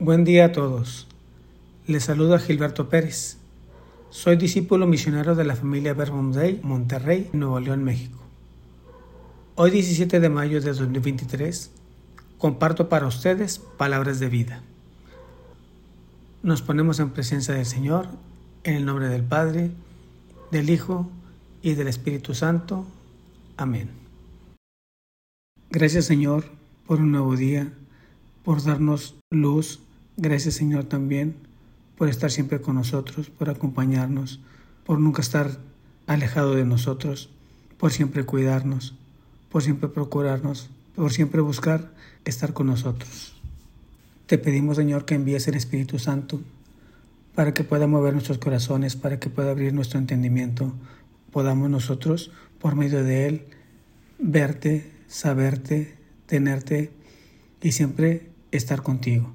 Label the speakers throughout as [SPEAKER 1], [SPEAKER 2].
[SPEAKER 1] Buen día a todos. Les saluda Gilberto Pérez. Soy discípulo misionero de la familia Day, Monterrey, Nuevo León, México. Hoy 17 de mayo de 2023 comparto para ustedes palabras de vida. Nos ponemos en presencia del Señor en el nombre del Padre, del Hijo y del Espíritu Santo. Amén. Gracias Señor por un nuevo día, por darnos luz. Gracias Señor también por estar siempre con nosotros, por acompañarnos, por nunca estar alejado de nosotros, por siempre cuidarnos, por siempre procurarnos, por siempre buscar estar con nosotros. Te pedimos Señor que envíes el Espíritu Santo para que pueda mover nuestros corazones, para que pueda abrir nuestro entendimiento, podamos nosotros, por medio de Él, verte, saberte, tenerte y siempre estar contigo.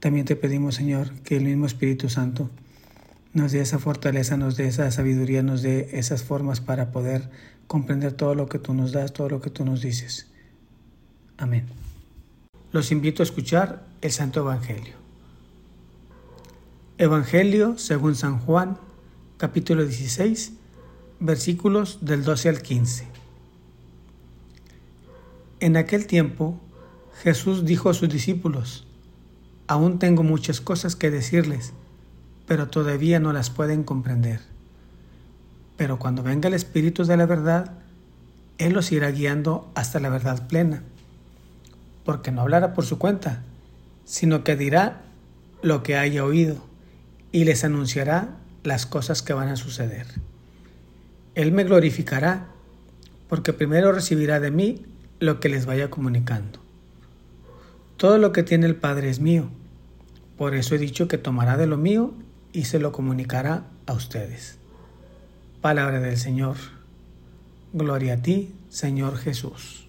[SPEAKER 1] También te pedimos, Señor, que el mismo Espíritu Santo nos dé esa fortaleza, nos dé esa sabiduría, nos dé esas formas para poder comprender todo lo que tú nos das, todo lo que tú nos dices. Amén. Los invito a escuchar el Santo Evangelio. Evangelio según San Juan, capítulo 16, versículos del 12 al 15. En aquel tiempo Jesús dijo a sus discípulos, Aún tengo muchas cosas que decirles, pero todavía no las pueden comprender. Pero cuando venga el Espíritu de la verdad, Él los irá guiando hasta la verdad plena, porque no hablará por su cuenta, sino que dirá lo que haya oído y les anunciará las cosas que van a suceder. Él me glorificará, porque primero recibirá de mí lo que les vaya comunicando. Todo lo que tiene el Padre es mío, por eso he dicho que tomará de lo mío y se lo comunicará a ustedes. Palabra del Señor. Gloria a ti, Señor Jesús.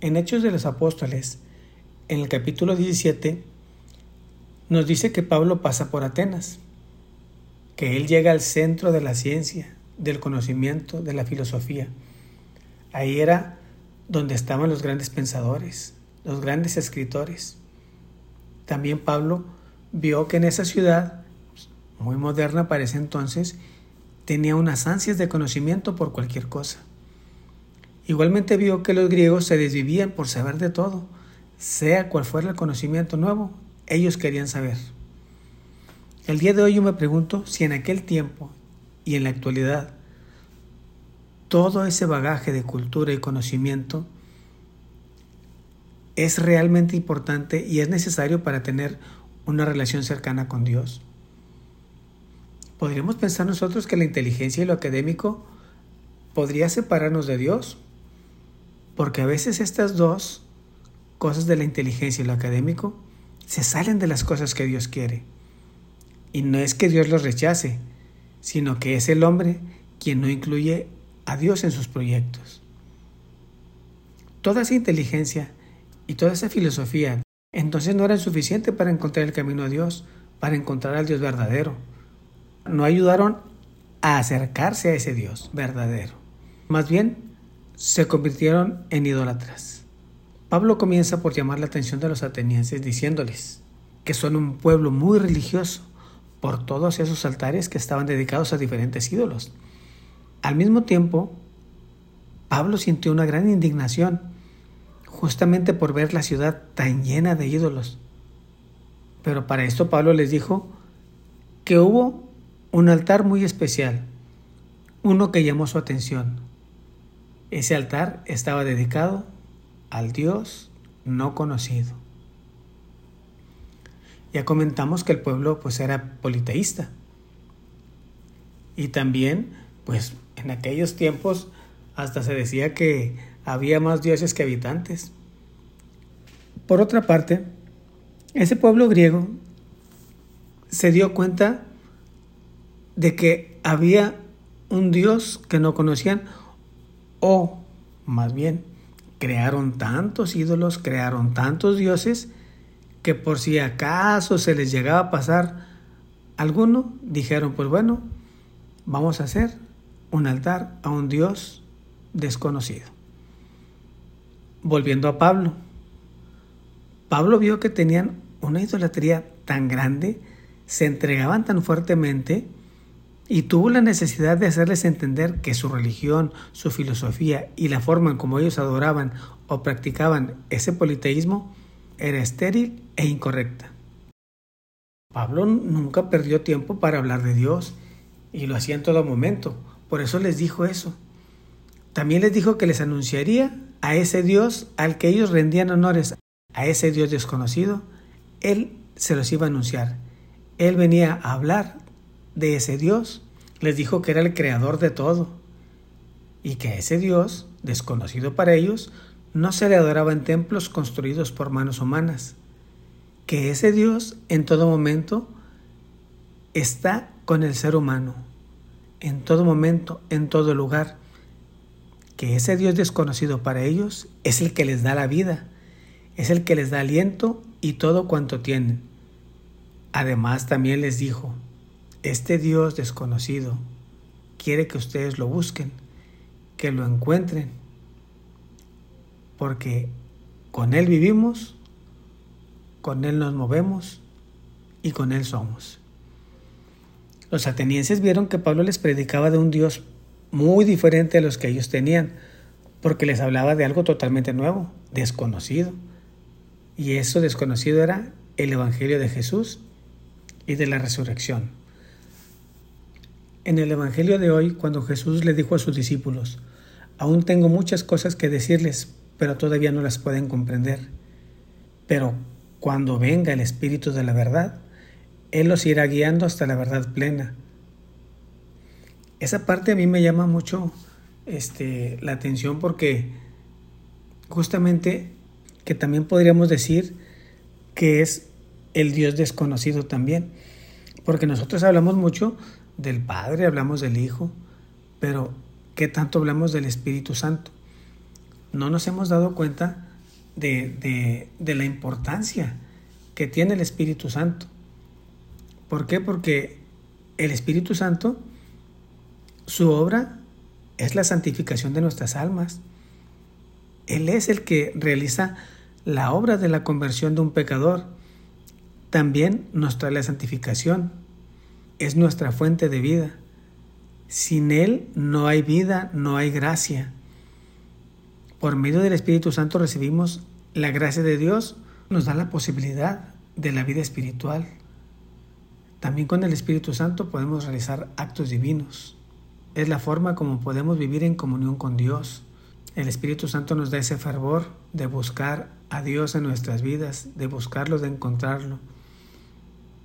[SPEAKER 1] En Hechos de los Apóstoles, en el capítulo 17, nos dice que Pablo pasa por Atenas que él llega al centro de la ciencia, del conocimiento, de la filosofía. Ahí era donde estaban los grandes pensadores, los grandes escritores. También Pablo vio que en esa ciudad, muy moderna para ese entonces, tenía unas ansias de conocimiento por cualquier cosa. Igualmente vio que los griegos se desvivían por saber de todo, sea cual fuera el conocimiento nuevo, ellos querían saber. El día de hoy yo me pregunto si en aquel tiempo y en la actualidad todo ese bagaje de cultura y conocimiento es realmente importante y es necesario para tener una relación cercana con Dios. ¿Podríamos pensar nosotros que la inteligencia y lo académico podría separarnos de Dios? Porque a veces estas dos cosas de la inteligencia y lo académico se salen de las cosas que Dios quiere. Y no es que Dios los rechace, sino que es el hombre quien no incluye a Dios en sus proyectos. Toda esa inteligencia y toda esa filosofía entonces no eran suficiente para encontrar el camino a Dios, para encontrar al Dios verdadero. No ayudaron a acercarse a ese Dios verdadero. Más bien, se convirtieron en idólatras. Pablo comienza por llamar la atención de los atenienses diciéndoles que son un pueblo muy religioso, por todos esos altares que estaban dedicados a diferentes ídolos. Al mismo tiempo, Pablo sintió una gran indignación justamente por ver la ciudad tan llena de ídolos. Pero para esto Pablo les dijo que hubo un altar muy especial, uno que llamó su atención. Ese altar estaba dedicado al Dios no conocido. Ya comentamos que el pueblo pues era politeísta. Y también pues en aquellos tiempos hasta se decía que había más dioses que habitantes. Por otra parte, ese pueblo griego se dio cuenta de que había un dios que no conocían o más bien crearon tantos ídolos, crearon tantos dioses que por si acaso se les llegaba a pasar alguno, dijeron, pues bueno, vamos a hacer un altar a un Dios desconocido. Volviendo a Pablo, Pablo vio que tenían una idolatría tan grande, se entregaban tan fuertemente y tuvo la necesidad de hacerles entender que su religión, su filosofía y la forma en como ellos adoraban o practicaban ese politeísmo era estéril e incorrecta. Pablo nunca perdió tiempo para hablar de Dios y lo hacía en todo momento. Por eso les dijo eso. También les dijo que les anunciaría a ese Dios al que ellos rendían honores, a ese Dios desconocido. Él se los iba a anunciar. Él venía a hablar de ese Dios. Les dijo que era el creador de todo y que ese Dios, desconocido para ellos, no se le adoraba en templos construidos por manos humanas, que ese Dios en todo momento está con el ser humano, en todo momento, en todo lugar, que ese Dios desconocido para ellos es el que les da la vida, es el que les da aliento y todo cuanto tienen. Además también les dijo, este Dios desconocido quiere que ustedes lo busquen, que lo encuentren, porque con Él vivimos con Él nos movemos y con Él somos. Los atenienses vieron que Pablo les predicaba de un Dios muy diferente a los que ellos tenían, porque les hablaba de algo totalmente nuevo, desconocido. Y eso desconocido era el Evangelio de Jesús y de la resurrección. En el Evangelio de hoy, cuando Jesús le dijo a sus discípulos, aún tengo muchas cosas que decirles, pero todavía no las pueden comprender. Pero cuando venga el Espíritu de la verdad, Él los irá guiando hasta la verdad plena. Esa parte a mí me llama mucho este, la atención porque justamente que también podríamos decir que es el Dios desconocido también. Porque nosotros hablamos mucho del Padre, hablamos del Hijo, pero ¿qué tanto hablamos del Espíritu Santo? No nos hemos dado cuenta de, la importancia que tiene el Espíritu Santo. ¿Por qué? Porque el Espíritu Santo, su obra es la santificación de nuestras almas. Él es el que realiza la obra de la conversión de un pecador. También nos trae la santificación. Es nuestra fuente de vida. Sin Él no hay vida, no hay gracia. Por medio del Espíritu Santo recibimos la gracia de Dios, nos da la posibilidad de la vida espiritual. También con el Espíritu Santo podemos realizar actos divinos. Es la forma como podemos vivir en comunión con Dios. El Espíritu Santo nos da ese fervor de buscar a Dios en nuestras vidas, de buscarlo, de encontrarlo.